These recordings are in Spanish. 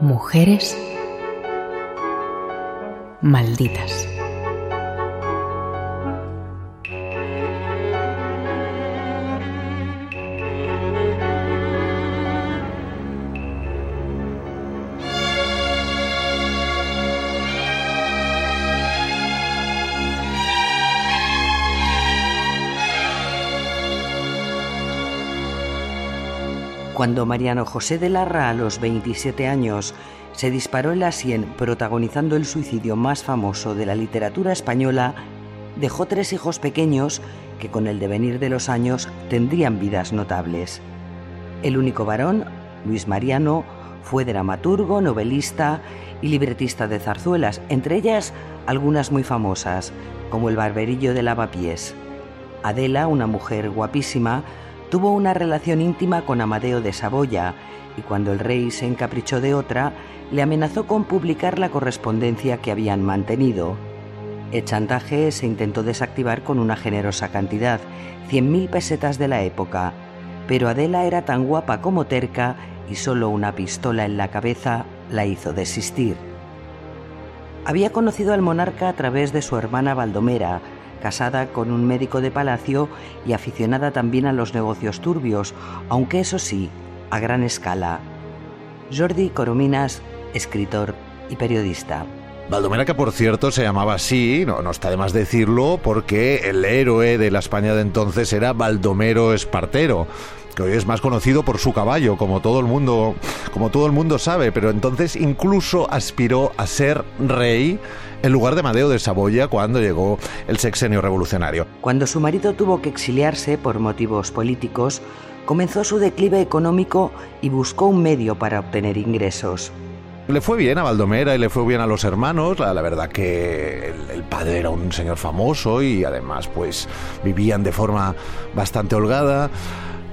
Mujeres malditas. Cuando Mariano José de Larra a los 27 años se disparó en la sien protagonizando el suicidio más famoso de la literatura española, dejó tres hijos pequeños que con el devenir de los años tendrían vidas notables. El único varón, Luis Mariano, fue dramaturgo, novelista y libretista de zarzuelas, entre ellas algunas muy famosas, como El barberillo de lavapiés. Adela, una mujer guapísima, tuvo una relación íntima con Amadeo de Saboya y cuando el rey se encaprichó de otra, le amenazó con publicar la correspondencia que habían mantenido. El chantaje se intentó desactivar con una generosa cantidad, 100.000 pesetas de la época, pero Adela era tan guapa como terca y solo una pistola en la cabeza la hizo desistir. Había conocido al monarca a través de su hermana Baldomera, casada con un médico de palacio y aficionada también a los negocios turbios, aunque eso sí, a gran escala. Jordi Corominas, escritor y periodista. Baldomera, que por cierto se llamaba así, no, no está de más decirlo, porque el héroe de la España de entonces era Baldomero Espartero que hoy es más conocido por su caballo, como todo el mundo, como todo el mundo sabe, pero entonces incluso aspiró a ser rey en lugar de Madeo de Saboya cuando llegó el sexenio revolucionario. Cuando su marido tuvo que exiliarse por motivos políticos, comenzó su declive económico y buscó un medio para obtener ingresos. Le fue bien a Baldomera y le fue bien a los hermanos. La, verdad que el, padre era un señor famoso y además pues vivían de forma bastante holgada.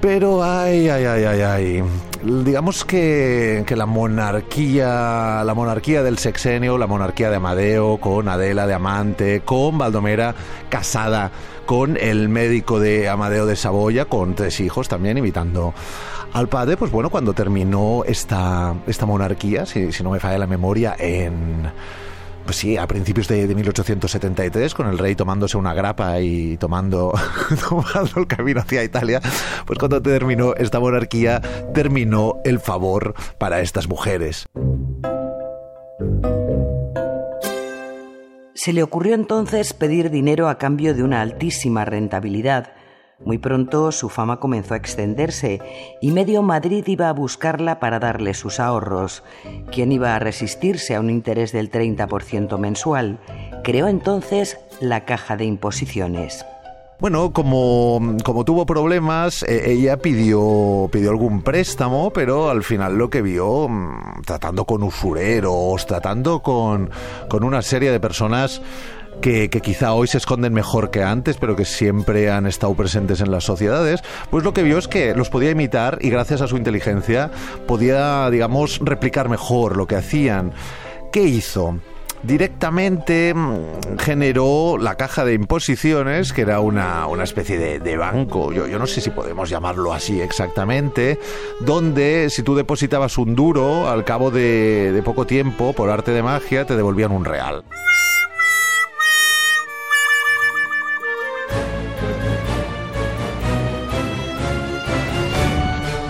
Pero, ay, ay, ay, ay, ay. Digamos que, que, la monarquía, la monarquía del sexenio, la monarquía de Amadeo, con Adela de amante, con Baldomera casada con el médico de Amadeo de Saboya, con tres hijos también, invitando al padre, pues bueno, cuando terminó esta, esta monarquía, si, no me falla la memoria, en pues sí, a principios de, 1873, con el rey tomándose una grapa y tomando, tomando el camino hacia Italia, pues cuando terminó esta monarquía, terminó el favor para estas mujeres. Se le ocurrió entonces pedir dinero a cambio de una altísima rentabilidad, muy pronto su fama comenzó a extenderse y medio Madrid iba a buscarla para darle sus ahorros. ¿Quién iba a resistirse a un interés del 30% mensual? Creó entonces la caja de imposiciones. Bueno, como, como tuvo problemas, e, ella pidió, pidió algún préstamo, pero al final lo que vio, mm, tratando con usureros, tratando con, con una serie de personas que, quizá hoy se esconden mejor que antes, pero que siempre han estado presentes en las sociedades, pues lo que vio es que los podía imitar y gracias a su inteligencia podía, digamos, replicar mejor lo que hacían. ¿Qué hizo? directamente mm, generó la caja de imposiciones, que era una, especie de, banco, yo, no sé si podemos llamarlo así exactamente, donde si tú depositabas un duro, al cabo de poco tiempo, por arte de magia, te devolvían un real.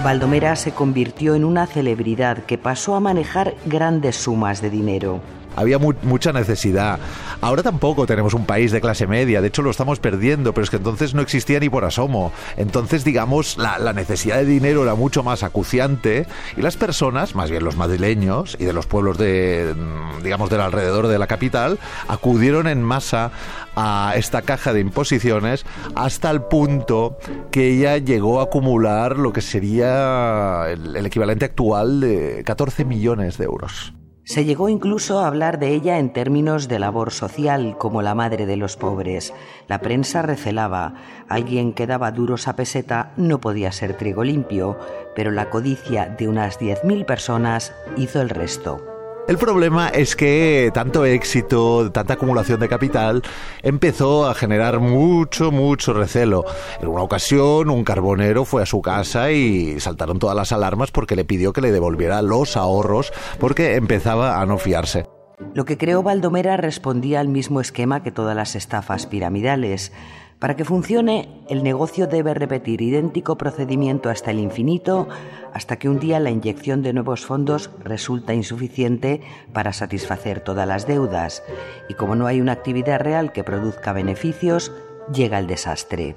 Baldomera se convirtió en una celebridad que pasó a manejar grandes sumas de dinero había mucha necesidad. Ahora tampoco tenemos un país de clase media, de hecho lo estamos perdiendo, pero es que entonces no existía ni por asomo. Entonces, digamos, la, necesidad de dinero era mucho más acuciante y las personas, más bien los madrileños y de los pueblos de, mm, digamos, del alrededor de la capital, acudieron en masa a esta caja de imposiciones hasta el punto que ella llegó a acumular lo que sería el, el equivalente actual de 14 millones de euros. Se llegó incluso a hablar de ella en términos de labor social, como la madre de los pobres. La prensa recelaba. Alguien que daba duros a peseta no podía ser trigo limpio, pero la codicia de unas 10.000 personas hizo el resto. El problema es que tanto éxito, tanta acumulación de capital, empezó a generar mucho, mucho recelo. En una ocasión, un carbonero fue a su casa y saltaron todas las alarmas porque le pidió que le devolviera los ahorros porque empezaba a no fiarse. Lo que creó Baldomera respondía al mismo esquema que todas las estafas piramidales. Para que funcione, el negocio debe repetir idéntico procedimiento hasta el infinito, hasta que un día la inyección de nuevos fondos resulta insuficiente para satisfacer todas las deudas. Y como no hay una actividad real que produzca beneficios, llega el desastre.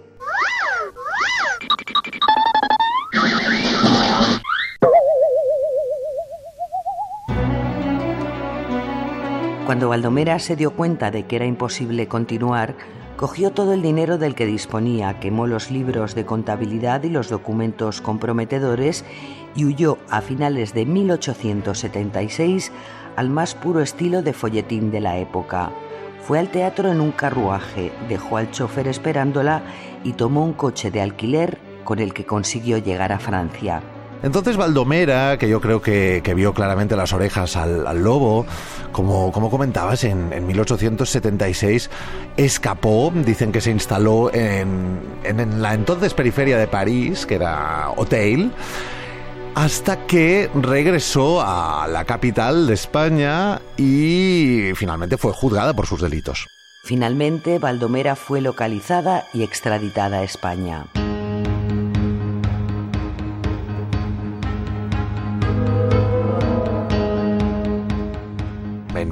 Cuando Baldomera se dio cuenta de que era imposible continuar, cogió todo el dinero del que disponía, quemó los libros de contabilidad y los documentos comprometedores y huyó a finales de 1876 al más puro estilo de folletín de la época. Fue al teatro en un carruaje, dejó al chofer esperándola y tomó un coche de alquiler con el que consiguió llegar a Francia. Entonces Baldomera, que yo creo que, vio claramente las orejas al, lobo, como, como comentabas, en, en, 1876 escapó, dicen que se instaló en, en la entonces periferia de París, que era Hotel, hasta que regresó a la capital de España y finalmente fue juzgada por sus delitos. Finalmente, Baldomera fue localizada y extraditada a España.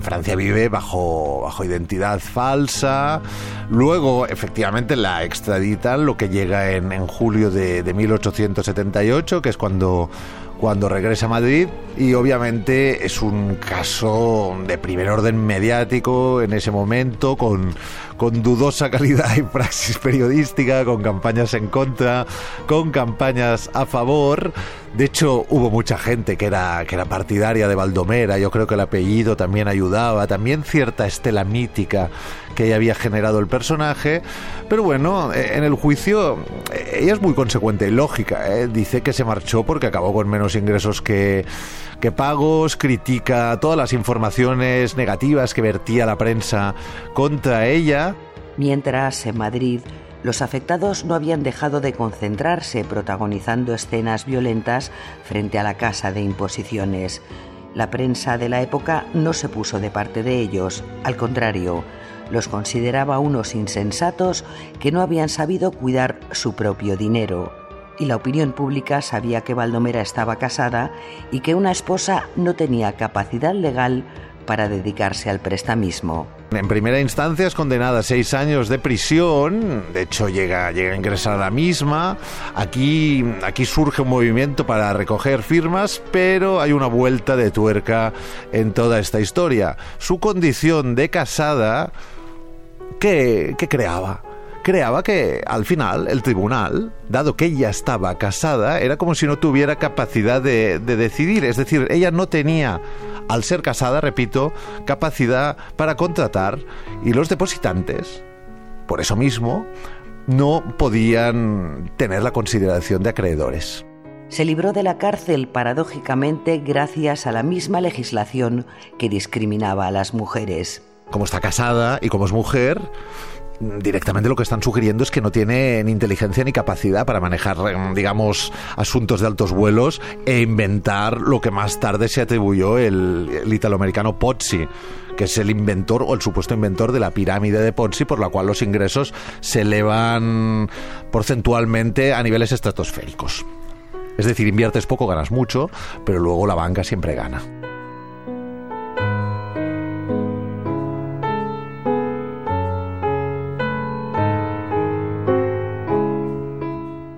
Francia vive bajo, bajo identidad falsa. Luego, efectivamente, la extraditan, lo que llega en, en julio de, de 1878, que es cuando cuando regresa a Madrid y obviamente es un caso de primer orden mediático en ese momento con, con dudosa calidad y praxis periodística, con campañas en contra, con campañas a favor. De hecho, hubo mucha gente que era, que era partidaria de Baldomera, yo creo que el apellido también ayudaba, también cierta estela mítica que había generado el personaje, pero bueno, eh, en el juicio eh, ella es muy consecuente y lógica, ¿eh? dice que se marchó porque acabó con menos ingresos que, que pagos, critica todas las informaciones negativas que vertía la prensa contra ella. Mientras en Madrid los afectados no habían dejado de concentrarse protagonizando escenas violentas frente a la casa de imposiciones. La prensa de la época no se puso de parte de ellos, al contrario, los consideraba unos insensatos que no habían sabido cuidar su propio dinero. Y la opinión pública sabía que Baldomera estaba casada y que una esposa no tenía capacidad legal para dedicarse al prestamismo. En primera instancia es condenada a seis años de prisión, de hecho llega, llega a ingresar a la misma. Aquí, aquí surge un movimiento para recoger firmas, pero hay una vuelta de tuerca en toda esta historia. Su condición de casada ¿qué, creaba? Creaba que al final el tribunal, dado que ella estaba casada, era como si no tuviera capacidad de, decidir. Es decir, ella no tenía, al ser casada, repito, capacidad para contratar y los depositantes, por eso mismo, no podían tener la consideración de acreedores. Se libró de la cárcel paradójicamente gracias a la misma legislación que discriminaba a las mujeres como está casada y como es mujer, directamente lo que están sugiriendo es que no tiene ni inteligencia ni capacidad para manejar, digamos, asuntos de altos vuelos e inventar lo que más tarde se atribuyó el, el italoamericano Pozzi que es el inventor o el supuesto inventor de la pirámide de Ponzi, por la cual los ingresos se elevan porcentualmente a niveles estratosféricos. Es decir, inviertes poco, ganas mucho, pero luego la banca siempre gana.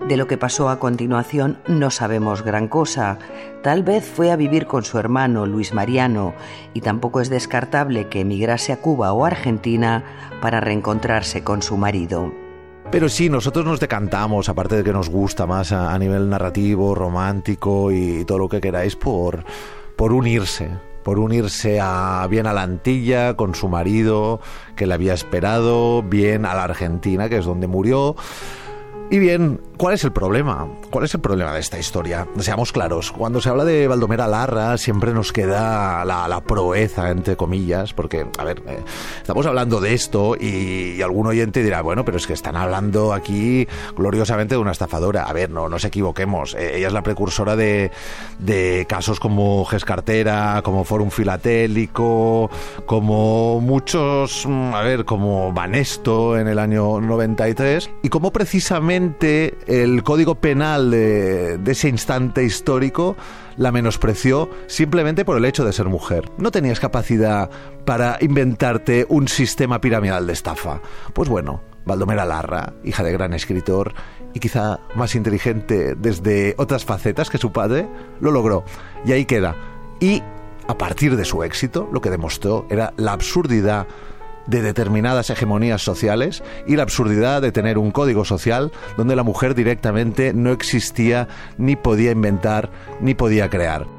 De lo que pasó a continuación no sabemos gran cosa. Tal vez fue a vivir con su hermano Luis Mariano y tampoco es descartable que emigrase a Cuba o Argentina para reencontrarse con su marido. Pero sí, nosotros nos decantamos, aparte de que nos gusta más a, nivel narrativo, romántico y todo lo que queráis, por, por unirse, por unirse a, bien a la Antilla con su marido que le había esperado, bien a la Argentina, que es donde murió, y bien ¿Cuál es el problema? ¿Cuál es el problema de esta historia? Seamos claros, cuando se habla de Baldomera Larra siempre nos queda la, proeza, entre comillas, porque, a ver, eh, estamos hablando de esto y, algún oyente dirá, bueno, pero es que están hablando aquí gloriosamente de una estafadora. A ver, no nos equivoquemos, eh, ella es la precursora de, de casos como Gescartera, como Forum Filatélico, como muchos, mm, a ver, como Banesto en el año 93, y como precisamente el código penal de, ese instante histórico la menospreció simplemente por el hecho de ser mujer. No tenías capacidad para inventarte un sistema piramidal de estafa. Pues bueno, Baldomera Larra, hija de gran escritor y quizá más inteligente desde otras facetas que su padre, lo logró. Y ahí queda. Y a partir de su éxito, lo que demostró era la absurdidad de determinadas hegemonías sociales y la absurdidad de tener un código social donde la mujer directamente no existía ni podía inventar ni podía crear.